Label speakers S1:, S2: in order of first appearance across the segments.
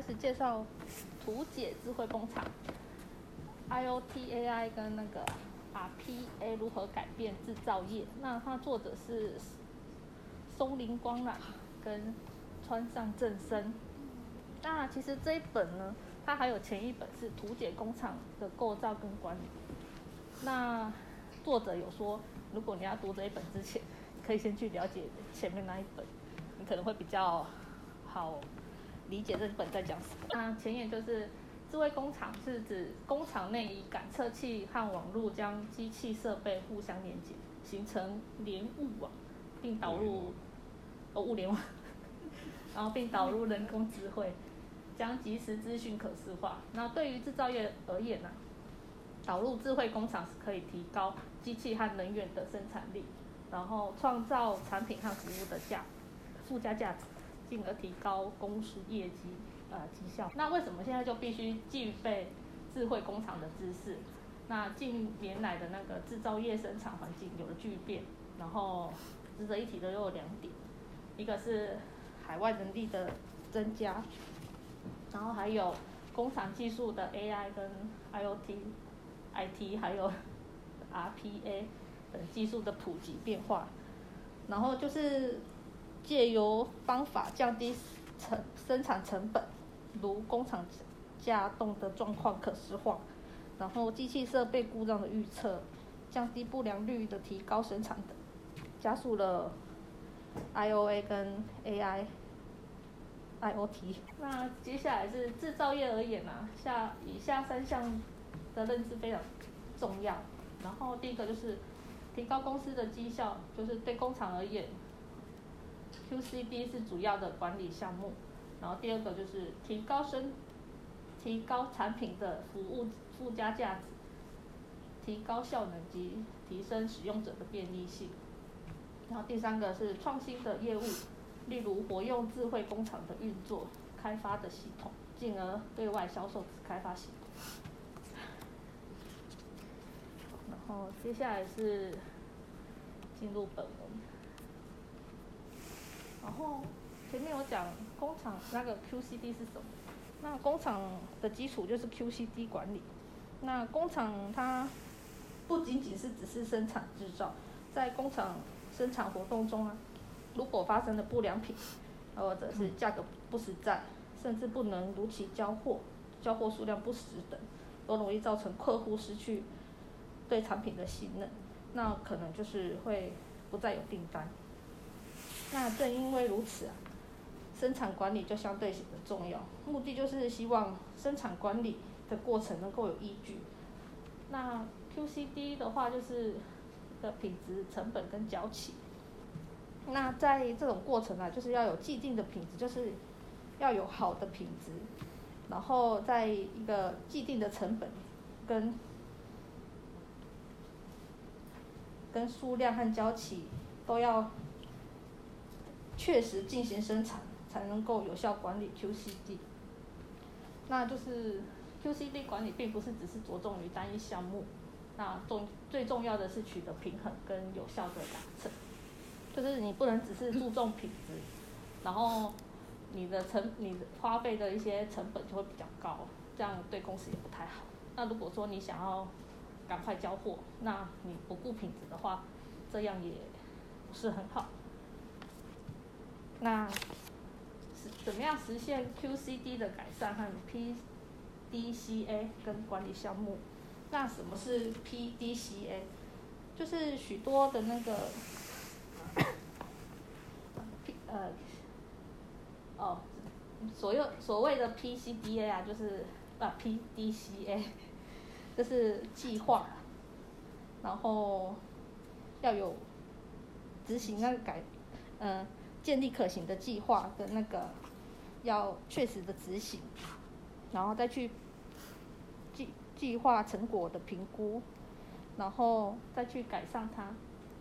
S1: 开始介绍图解智慧工厂，IoT AI 跟那个 RPA 如何改变制造业。那它作者是松林光朗跟川上正生。那其实这一本呢，它还有前一本是图解工厂的构造跟管理。那作者有说，如果你要读这一本之前，可以先去了解前面那一本，你可能会比较好理解这本在讲什么。那前言就是，智慧工厂是指工厂内以感测器和网络将机器设备互相连接，形成联物网，并导入哦物联网，然后并导入人工智慧。将即时资讯可视化。那对于制造业而言呢、啊，导入智慧工厂是可以提高机器和能源的生产力，然后创造产品和服务的价附加价值，进而提高公司业绩呃绩效。那为什么现在就必须具备智慧工厂的知识？那近年来的那个制造业生产环境有了巨变，然后值得一提的又有两点，一个是海外人力的增加。然后还有工厂技术的 AI 跟 IoT、IT 还有 RPA 等技术的普及变化，然后就是借由方法降低成生产成本，如工厂稼动的状况可视化，然后机器设备故障的预测，降低不良率的提高生产等，加速了 IOA 跟 AI。IoT，那接下来是制造业而言啊，下以下三项的认知非常重要。然后第一个就是提高公司的绩效，就是对工厂而言，QCD 是主要的管理项目。然后第二个就是提高生，提高产品的服务附加价值，提高效能及提升使用者的便利性。然后第三个是创新的业务。例如，活用智慧工厂的运作开发的系统，进而对外销售开发系统。然后接下来是进入本文。然后前面有讲工厂那个 QCD 是什么？那工厂的基础就是 QCD 管理。那工厂它不仅仅是只是生产制造，在工厂生产活动中啊。如果发生了不良品，或者是价格不实在，甚至不能如期交货、交货数量不实等，都容易造成客户失去对产品的信任，那可能就是会不再有订单。那正因为如此啊，生产管理就相对显得重要，目的就是希望生产管理的过程能够有依据。那 QCD 的话就是的品质、成本跟交期。那在这种过程啊，就是要有既定的品质，就是要有好的品质，然后在一个既定的成本跟跟数量和交期都要确实进行生产，才能够有效管理 QCD。那就是 QCD 管理并不是只是着重于单一项目，那重最重要的是取得平衡跟有效的达成。就是你不能只是注重品质，然后你的成你的花费的一些成本就会比较高，这样对公司也不太好。那如果说你想要赶快交货，那你不顾品质的话，这样也不是很好。那是怎么样实现 QCD 的改善和 PDCA 跟管理项目？那什么是 PDCA？就是许多的那个。呃，哦，所有所谓的 PCDA 啊，就是啊 PDCA，就是计划，然后要有执行那个改，呃，建立可行的计划的那个要确实的执行，然后再去计计划成果的评估，然后再去改善它，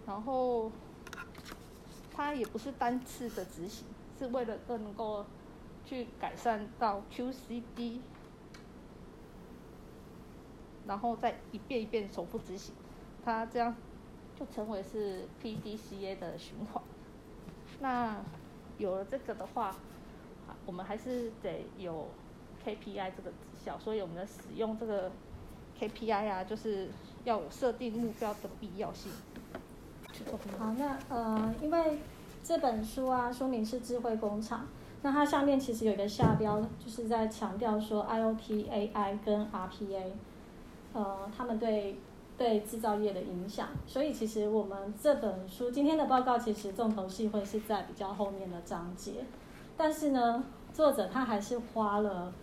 S1: 然后。它也不是单次的执行，是为了更能够去改善到 QCD，然后再一遍一遍重复执行，它这样就成为是 PDCA 的循环。那有了这个的话，我们还是得有 KPI 这个绩效，所以我们的使用这个 KPI 啊，就是要有设定目标的必要性。
S2: 好，那呃，因为这本书啊，书名是智慧工厂，那它下面其实有一个下标，就是在强调说 IoT、AI 跟 RPA，呃，他们对对制造业的影响。所以其实我们这本书今天的报告，其实重头戏会是在比较后面的章节，但是呢，作者他还是花了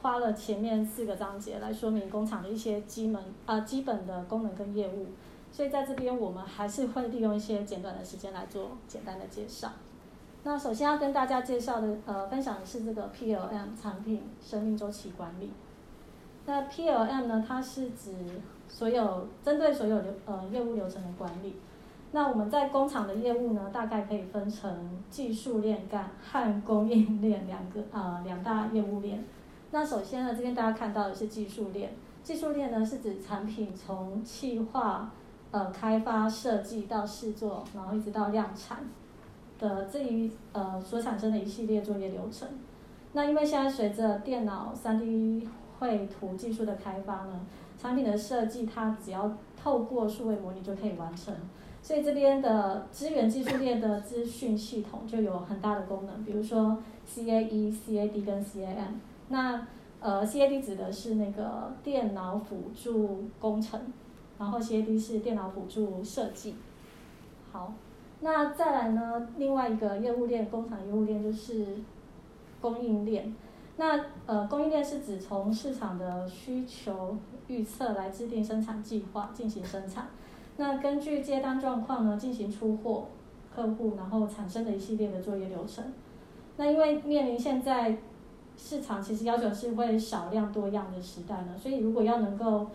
S2: 花了前面四个章节来说明工厂的一些基本啊、基本的功能跟业务。所以在这边，我们还是会利用一些简短的时间来做简单的介绍。那首先要跟大家介绍的，呃，分享的是这个 PLM 产品生命周期管理。那 PLM 呢，它是指所有针对所有流呃业务流程的管理。那我们在工厂的业务呢，大概可以分成技术链干和供应链两个呃两大业务链。那首先呢，这边大家看到的是技术链。技术链呢，是指产品从企划呃，开发设计到试做，然后一直到量产的这一呃所产生的一系列作业流程。那因为现在随着电脑 3D 绘图技术的开发呢，产品的设计它只要透过数位模拟就可以完成。所以这边的资源技术链的资讯系统就有很大的功能，比如说 CAE、CAD 跟 CAM。那呃 CAD 指的是那个电脑辅助工程。然后 CAD 是电脑辅助设计。好，那再来呢？另外一个业务链，工厂业务链就是供应链。那呃，供应链是指从市场的需求预测来制定生产计划，进行生产。那根据接单状况呢，进行出货客户，然后产生的一系列的作业流程。那因为面临现在市场其实要求是会少量多样的时代呢，所以如果要能够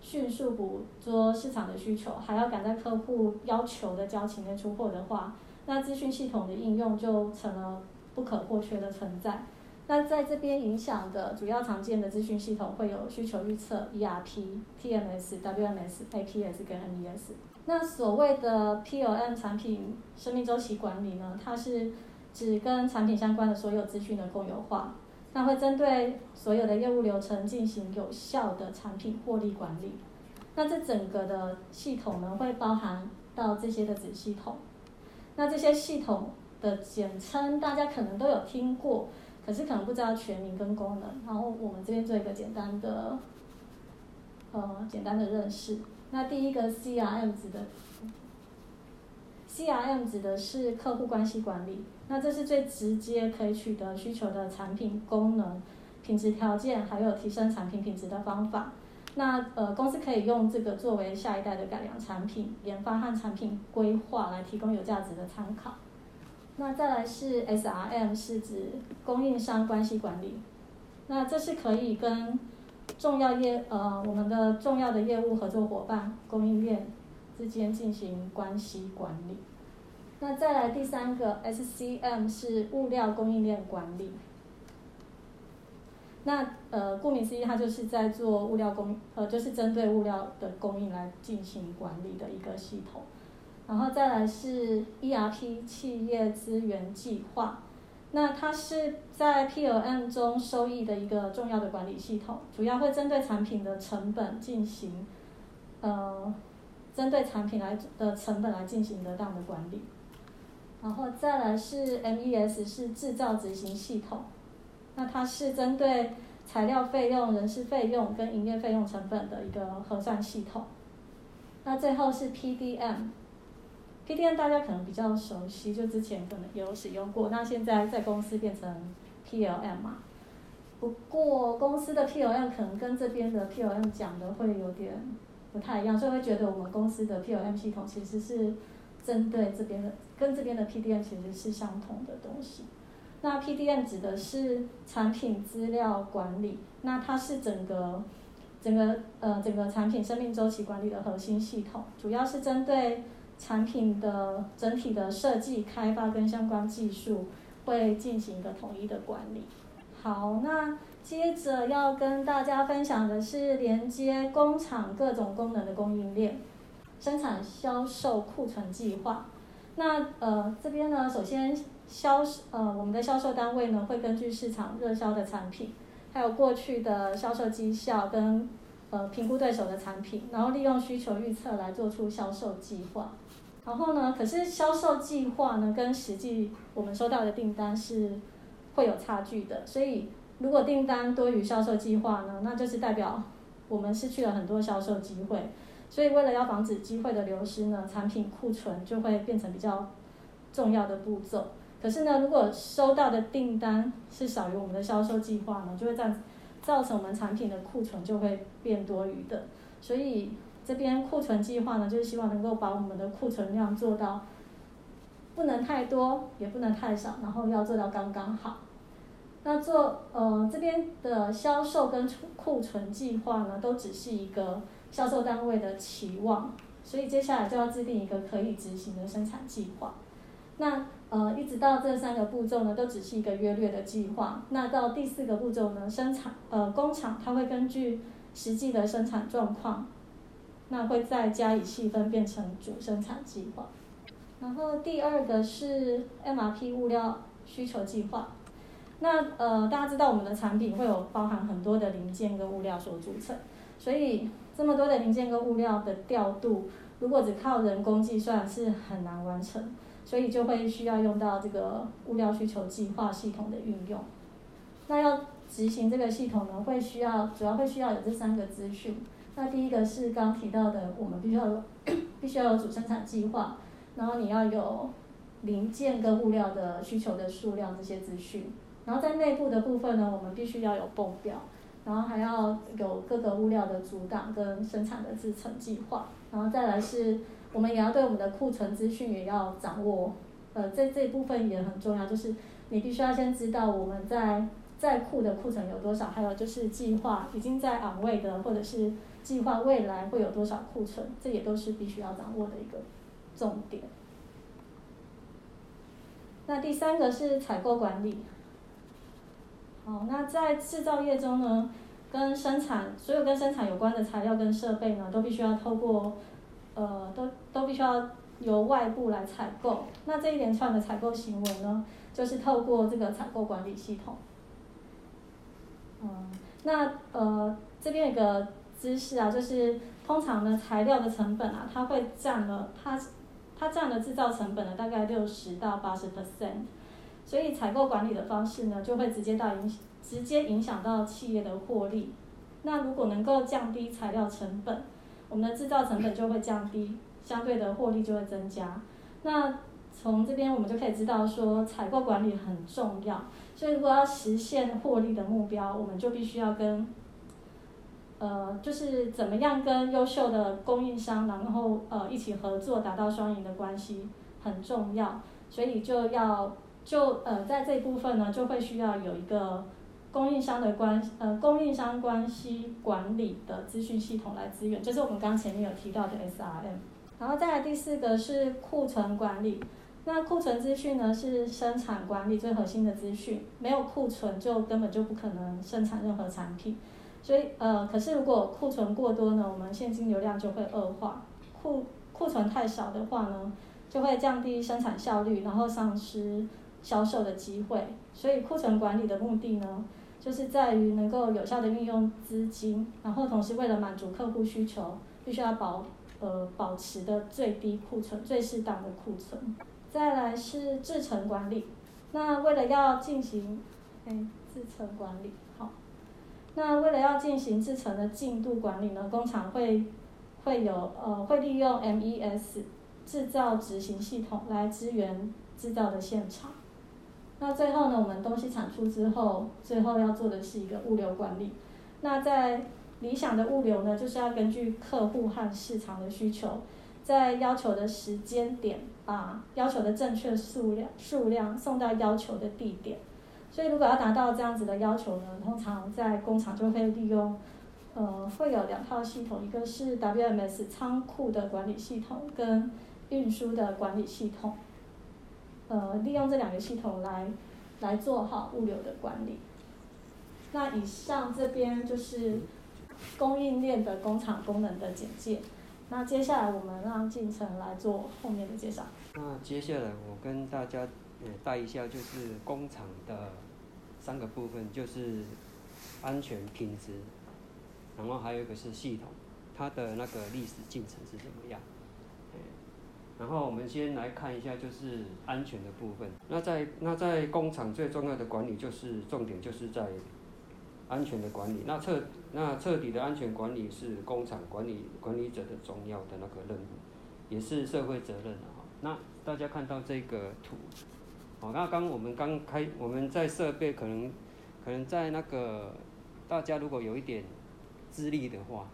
S2: 迅速捕捉市场的需求，还要赶在客户要求的交期内出货的话，那资讯系统的应用就成了不可或缺的存在。那在这边影响的主要常见的资讯系统会有需求预测、ERP、TMS、WMS、APS 跟 MES。那所谓的 PLM 产品生命周期管理呢，它是指跟产品相关的所有资讯的共有化。那会针对所有的业务流程进行有效的产品获利管理。那这整个的系统呢，会包含到这些的子系统。那这些系统的简称大家可能都有听过，可是可能不知道全名跟功能。然后我们这边做一个简单的，呃，简单的认识。那第一个 CRM 指的，CRM 指的是客户关系管理。那这是最直接可以取得需求的产品功能、品质条件，还有提升产品品质的方法。那呃，公司可以用这个作为下一代的改良产品研发和产品规划来提供有价值的参考。那再来是 SRM，是指供应商关系管理。那这是可以跟重要业呃我们的重要的业务合作伙伴、供应链之间进行关系管理。那再来第三个 SCM 是物料供应链管理。那呃，顾名思义，它就是在做物料供，呃，就是针对物料的供应来进行管理的一个系统。然后再来是 ERP 企业资源计划，那它是在 PLM 中收益的一个重要的管理系统，主要会针对产品的成本进行，呃，针对产品来的成本来进行得当的管理。然后再来是 MES，是制造执行系统，那它是针对材料费用、人事费用跟营业费用成本的一个核算系统。那最后是 PDM PDM 大家可能比较熟悉，就之前可能有使用过，那现在在公司变成 PLM 嘛。不过公司的 PLM 可能跟这边的 PLM 讲的会有点不太一样，所以会觉得我们公司的 PLM 系统其实是。针对这边的跟这边的 PDM 其实是相同的东西。那 PDM 指的是产品资料管理，那它是整个整个呃整个产品生命周期管理的核心系统，主要是针对产品的整体的设计、开发跟相关技术会进行一个统一的管理。好，那接着要跟大家分享的是连接工厂各种功能的供应链。生产销售库存计划，那呃这边呢，首先销呃我们的销售单位呢会根据市场热销的产品，还有过去的销售绩效跟呃评估对手的产品，然后利用需求预测来做出销售计划。然后呢，可是销售计划呢跟实际我们收到的订单是会有差距的，所以如果订单多于销售计划呢，那就是代表我们失去了很多销售机会。所以为了要防止机会的流失呢，产品库存就会变成比较重要的步骤。可是呢，如果收到的订单是少于我们的销售计划呢，就会造造成我们产品的库存就会变多余的。所以这边库存计划呢，就是希望能够把我们的库存量做到不能太多，也不能太少，然后要做到刚刚好。那做呃这边的销售跟库存计划呢，都只是一个销售单位的期望，所以接下来就要制定一个可以执行的生产计划。那呃，一直到这三个步骤呢，都只是一个约略的计划。那到第四个步骤呢，生产呃工厂它会根据实际的生产状况，那会再加以细分变成主生产计划。然后第二个是 MRP 物料需求计划。那呃，大家知道我们的产品会有包含很多的零件跟物料所组成，所以这么多的零件跟物料的调度，如果只靠人工计算是很难完成。所以就会需要用到这个物料需求计划系统的运用。那要执行这个系统呢，会需要主要会需要有这三个资讯。那第一个是刚提到的，我们必须要有 必须要有主生产计划，然后你要有零件跟物料的需求的数量这些资讯。然后在内部的部分呢，我们必须要有泵表，然后还要有各个物料的阻挡跟生产的制成计划。然后再来是。我们也要对我们的库存资讯也要掌握，呃，这这一部分也很重要，就是你必须要先知道我们在在库的库存有多少，还有就是计划已经在昂位的，或者是计划未来会有多少库存，这也都是必须要掌握的一个重点。那第三个是采购管理。好，那在制造业中呢，跟生产所有跟生产有关的材料跟设备呢，都必须要透过。呃，都都必须要由外部来采购。那这一连串的采购行为呢，就是透过这个采购管理系统。哦，那呃这边有个知识啊，就是通常呢材料的成本啊，它会占了它它占了制造成本的大概六十到八十 percent。所以采购管理的方式呢，就会直接到影直接影响到企业的获利。那如果能够降低材料成本，我们的制造成本就会降低，相对的获利就会增加。那从这边我们就可以知道说，采购管理很重要。所以如果要实现获利的目标，我们就必须要跟，呃，就是怎么样跟优秀的供应商，然后呃一起合作，达到双赢的关系很重要。所以就要就呃在这一部分呢，就会需要有一个。供应商的关呃，供应商关系管理的资讯系统来支援，就是我们刚前面有提到的 SRM。然后再来第四个是库存管理，那库存资讯呢是生产管理最核心的资讯，没有库存就根本就不可能生产任何产品。所以呃，可是如果库存过多呢，我们现金流量就会恶化。库库存太少的话呢，就会降低生产效率，然后丧失销售的机会。所以库存管理的目的呢，就是在于能够有效的运用资金，然后同时为了满足客户需求，必须要保呃保持的最低库存、最适当的库存。再来是制程管理，那为了要进行哎制程管理好，那为了要进行制程的进度管理呢，工厂会会有呃会利用 MES 制造执行系统来支援制造的现场。那最后呢，我们东西产出之后，最后要做的是一个物流管理。那在理想的物流呢，就是要根据客户和市场的需求，在要求的时间点，把要求的正确数量数量送到要求的地点。所以如果要达到这样子的要求呢，通常在工厂就会利用，呃，会有两套系统，一个是 WMS 仓库的管理系统，跟运输的管理系统。呃，利用这两个系统来来做好物流的管理。那以上这边就是供应链的工厂功能的简介。那接下来我们让进成来做后面的介绍。
S3: 那接下来我跟大家也带一下，就是工厂的三个部分，就是安全品质，然后还有一个是系统，它的那个历史进程是怎么样？然后我们先来看一下，就是安全的部分。那在那在工厂最重要的管理就是重点，就是在安全的管理。那彻那彻底的安全管理是工厂管理管理者的重要的那个任务，也是社会责任啊。那大家看到这个图，哦，那刚我们刚开我们在设备可能可能在那个大家如果有一点资历的话。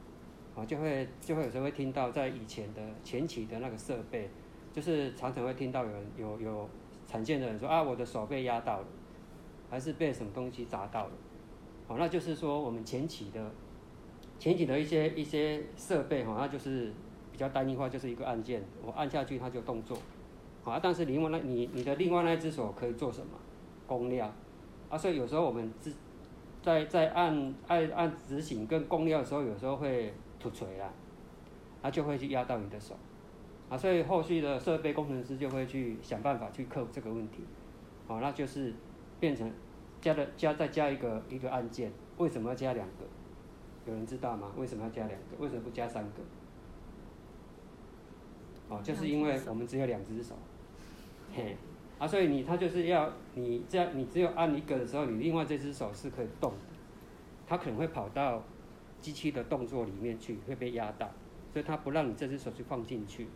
S3: 啊，就会就会有时候会听到，在以前的前期的那个设备，就是常常会听到有人有有常见的人说啊，我的手被压到了，还是被什么东西砸到了，哦，那就是说我们前期的前期的一些一些设备哈，那就是比较单一化，就是一个按键，我按下去它就动作，啊，但是另外那你你的另外那只手可以做什么？供料，啊，所以有时候我们自在在按按按执行跟供料的时候，有时候会。突锤啦，它就会去压到你的手，啊，所以后续的设备工程师就会去想办法去克服这个问题，好，那就是变成加的加再加一个一个按键，为什么要加两个？有人知道吗？为什么要加两个？为什么不加三个？哦，就是因为我们只有两只手，嘿，啊，所以你他就是要你这样，你只有按一个的时候，你另外这只手是可以动的，它可能会跑到。机器的动作里面去会被压到，所以它不让你这只手去放进去，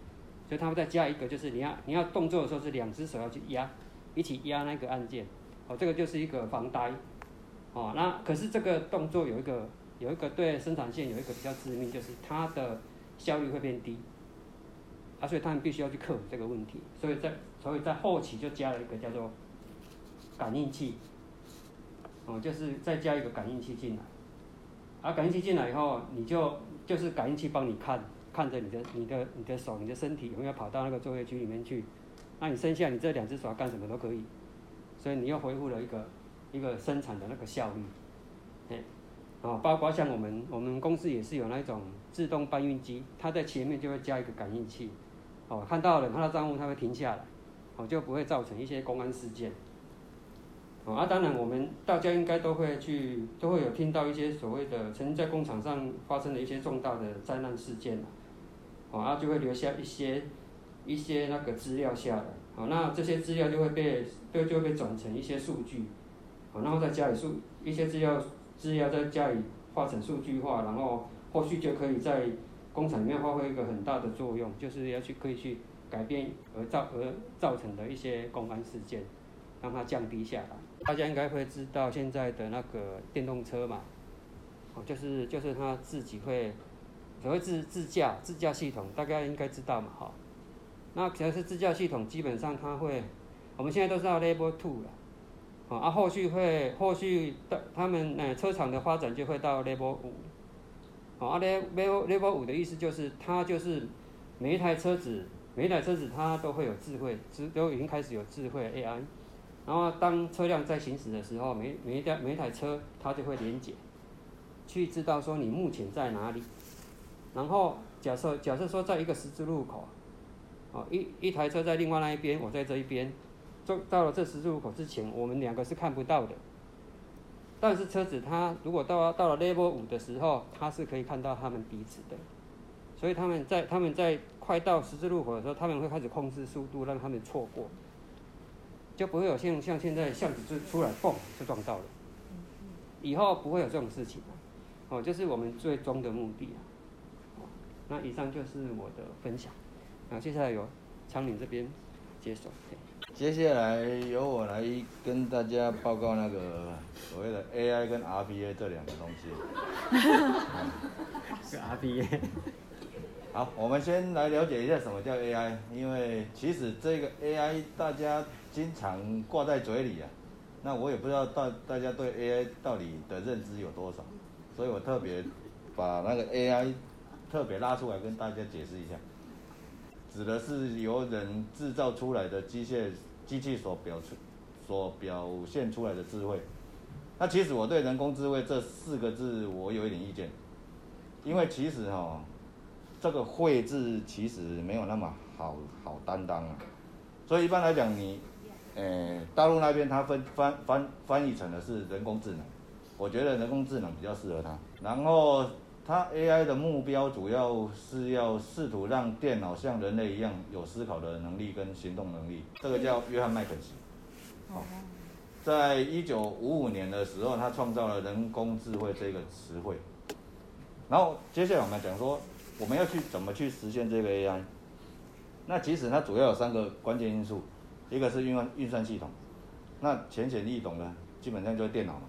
S3: 所以它会再加一个，就是你要你要动作的时候是两只手要去压，一起压那个按键，哦，这个就是一个防呆，哦，那可是这个动作有一个有一个对生产线有一个比较致命，就是它的效率会变低，所以他们必须要去克服这个问题，所以在所以在后期就加了一个叫做感应器，哦，就是再加一个感应器进来。啊，感应器进来以后，你就就是感应器帮你看，看着你的、你的、你的手、你的身体有没有跑到那个作业区里面去。那你剩下你这两只手要干什么都可以，所以你又恢复了一个一个生产的那个效率。哎，啊，包括像我们我们公司也是有那种自动搬运机，它在前面就会加一个感应器，哦，看到了看到账户它会停下来，哦，就不会造成一些公安事件。哦啊，当然，我们大家应该都会去，都会有听到一些所谓的曾经在工厂上发生的一些重大的灾难事件哦啊，就会留下一些一些那个资料下来，啊，那这些资料就会被，就就会被转成一些数据，啊，然后再加以数一些资料资料再加以化成数据化，然后后续就可以在工厂里面发挥一个很大的作用，就是要去可以去改变而造而造成的一些公安事件，让它降低下来。大家应该会知道现在的那个电动车嘛，哦，就是就是它自己会所谓自自驾自驾系统，大家应该知道嘛，哈。那只要是自驾系统，基本上它会，我们现在都知道 Level Two 了，啊，后续会后续的他们呃车厂的发展就会到 Level 五，啊，Level Level 五的意思就是它就是每一台车子每一台车子它都会有智慧，都已经开始有智慧 AI。然后当车辆在行驶的时候，每每一台每一台车它就会连接，去知道说你目前在哪里。然后假设假设说在一个十字路口，哦，一一台车在另外那一边，我在这一边，就到了这十字路口之前，我们两个是看不到的。但是车子它如果到到了 Level 五的时候，它是可以看到他们彼此的。所以他们在他们在快到十字路口的时候，他们会开始控制速度，让他们错过。就不会有像像现在巷子就出来蹦就撞到了，以后不会有这种事情了哦，就是我们最终的目的啊。那以上就是我的分享，那，接下来由昌宁这边接手。
S4: 接下来由我来跟大家报告那个所谓的 AI 跟 RPA 这两个东西。
S3: 是 RPA。
S4: 好，我们先来了解一下什么叫 AI，因为其实这个 AI 大家。经常挂在嘴里啊，那我也不知道大大家对 AI 到底的认知有多少，所以我特别把那个 AI 特别拉出来跟大家解释一下，指的是由人制造出来的机械机器所表出所表现出来的智慧。那其实我对人工智慧这四个字我有一点意见，因为其实哈，这个慧字其实没有那么好好担当啊，所以一般来讲你。诶，大陆那边它分翻翻翻译成的是人工智能，我觉得人工智能比较适合它。然后它 AI 的目标主要是要试图让电脑像人类一样有思考的能力跟行动能力。这个叫约翰麦肯锡。哦，在一九五五年的时候，他创造了人工智慧这个词汇。然后接下来我们讲说，我们要去怎么去实现这个 AI？那其实它主要有三个关键因素，一个是运算运算系统，那浅显易懂的，基本上就是电脑嘛。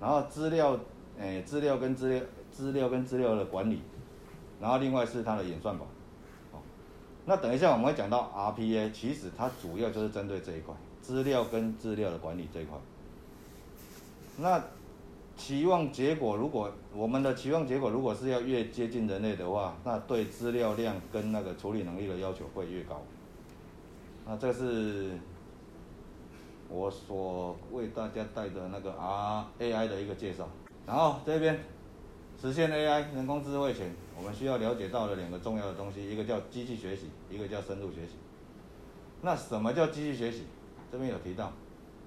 S4: 然后资料，诶，资料跟资料，资料跟资料的管理，然后另外是它的演算法。哦，那等一下我们会讲到 RPA，其实它主要就是针对这一块，资料跟资料的管理这一块。那期望结果，如果我们的期望结果如果是要越接近人类的话，那对资料量跟那个处理能力的要求会越高。那这是我所为大家带的那个 R AI 的一个介绍。然后这边实现 AI 人工智慧前，我们需要了解到的两个重要的东西，一个叫机器学习，一个叫深度学习。那什么叫机器学习？这边有提到，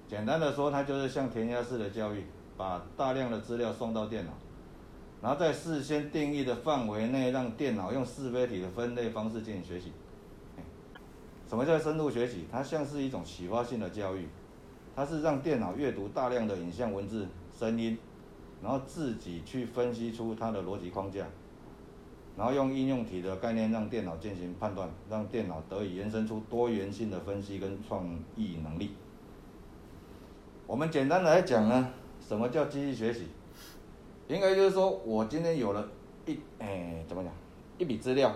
S4: 简单的说，它就是像填鸭式的教育。把大量的资料送到电脑，然后在事先定义的范围内，让电脑用是非题的分类方式进行学习。什么叫深度学习？它像是一种启发性的教育，它是让电脑阅读大量的影像、文字、声音，然后自己去分析出它的逻辑框架，然后用应用题的概念让电脑进行判断，让电脑得以延伸出多元性的分析跟创意能力。我们简单来讲呢。什么叫机器学习？应该就是说，我今天有了一，哎，怎么讲？一笔资料，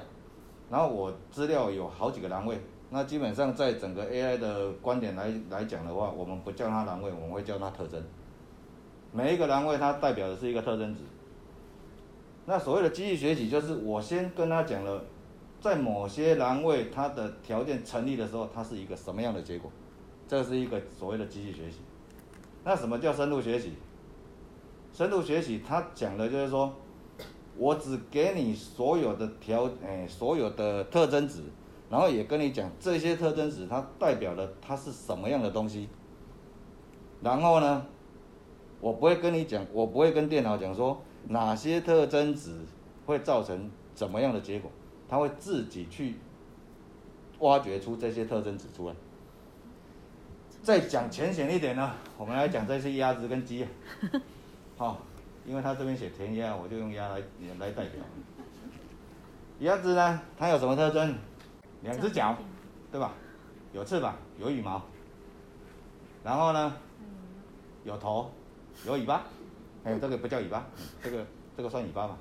S4: 然后我资料有好几个栏位，那基本上在整个 AI 的观点来来讲的话，我们不叫它栏位，我们会叫它特征。每一个栏位它代表的是一个特征值。那所谓的机器学习，就是我先跟他讲了，在某些栏位它的条件成立的时候，它是一个什么样的结果，这是一个所谓的机器学习。那什么叫深度学习？深度学习，它讲的就是说，我只给你所有的条，哎，所有的特征值，然后也跟你讲这些特征值它代表的它是什么样的东西。然后呢，我不会跟你讲，我不会跟电脑讲说哪些特征值会造成怎么样的结果，它会自己去挖掘出这些特征值出来。再讲浅显一点呢，我们来讲这些鸭子跟鸡，好，因为它这边写填鸭，我就用鸭来来代表。鸭子呢，它有什么特征？两只脚，对吧？有翅膀，有羽毛。然后呢，有头，有尾巴。还有这个不叫尾巴，这个这个算尾巴吧？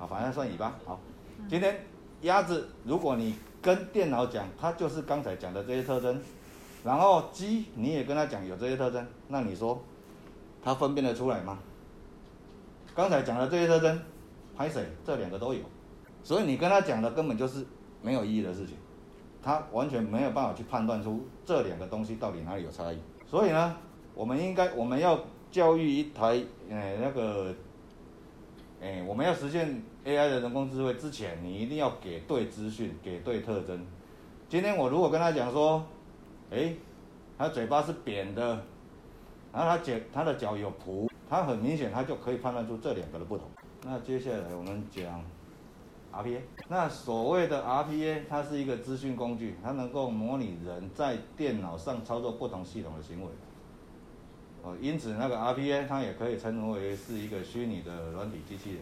S4: 啊，反正算尾巴。好，今天鸭子，如果你跟电脑讲，它就是刚才讲的这些特征。然后鸡，你也跟他讲有这些特征，那你说，它分辨得出来吗？刚才讲的这些特征，拍水？这两个都有，所以你跟他讲的根本就是没有意义的事情，它完全没有办法去判断出这两个东西到底哪里有差异。所以呢，我们应该我们要教育一台，呃，那个，哎，我们要实现 AI 的人工智慧之前，你一定要给对资讯，给对特征。今天我如果跟他讲说，哎，他嘴巴是扁的，然后他脚他的脚有蹼，他很明显，他就可以判断出这两个的不同。那接下来我们讲 RPA。那所谓的 RPA，它是一个资讯工具，它能够模拟人在电脑上操作不同系统的行为。因此那个 RPA 它也可以称为是一个虚拟的软体机器人。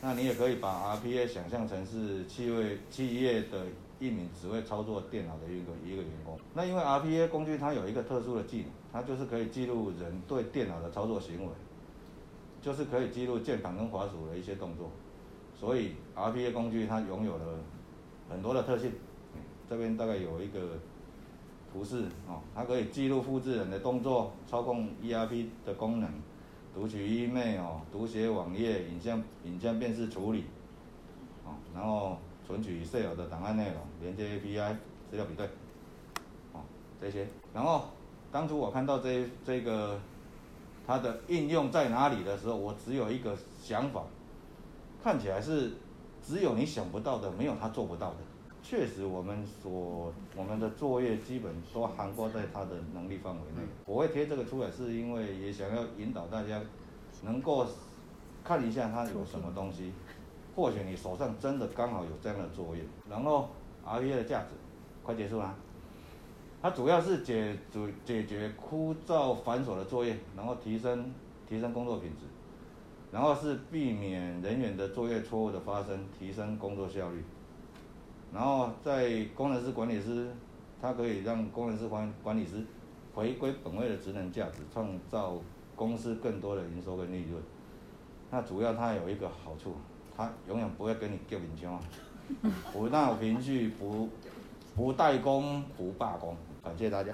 S4: 那你也可以把 RPA 想象成是企业企业的。一名只会操作电脑的一个一个员工。那因为 RPA 工具它有一个特殊的技能，它就是可以记录人对电脑的操作行为，就是可以记录键盘跟滑鼠的一些动作。所以 RPA 工具它拥有了很多的特性。这边大概有一个图示哦，它可以记录复制人的动作，操控 ERP 的功能，读取 email 哦，读写网页，影像影像辨识处理，哦，然后。存取 Excel 的档案内容，连接 API，资料比对，哦，这些。然后当初我看到这这个它的应用在哪里的时候，我只有一个想法，看起来是只有你想不到的，没有他做不到的。确实我们所我们的作业基本都涵盖在他的能力范围内。我会贴这个出来，是因为也想要引导大家能够看一下他有什么东西。或许你手上真的刚好有这样的作业。然后 RPA 的价值，快结束啦。它主要是解主解决枯燥繁琐的作业，然后提升提升工作品质，然后是避免人员的作业错误的发生，提升工作效率。然后在工程师管理师，他可以让工程师管管理师回归本位的职能价值，创造公司更多的营收跟利润。那主要它有一个好处，它永远不会跟你叫名枪，不闹情绪，不不代工，不罢工。感谢大家。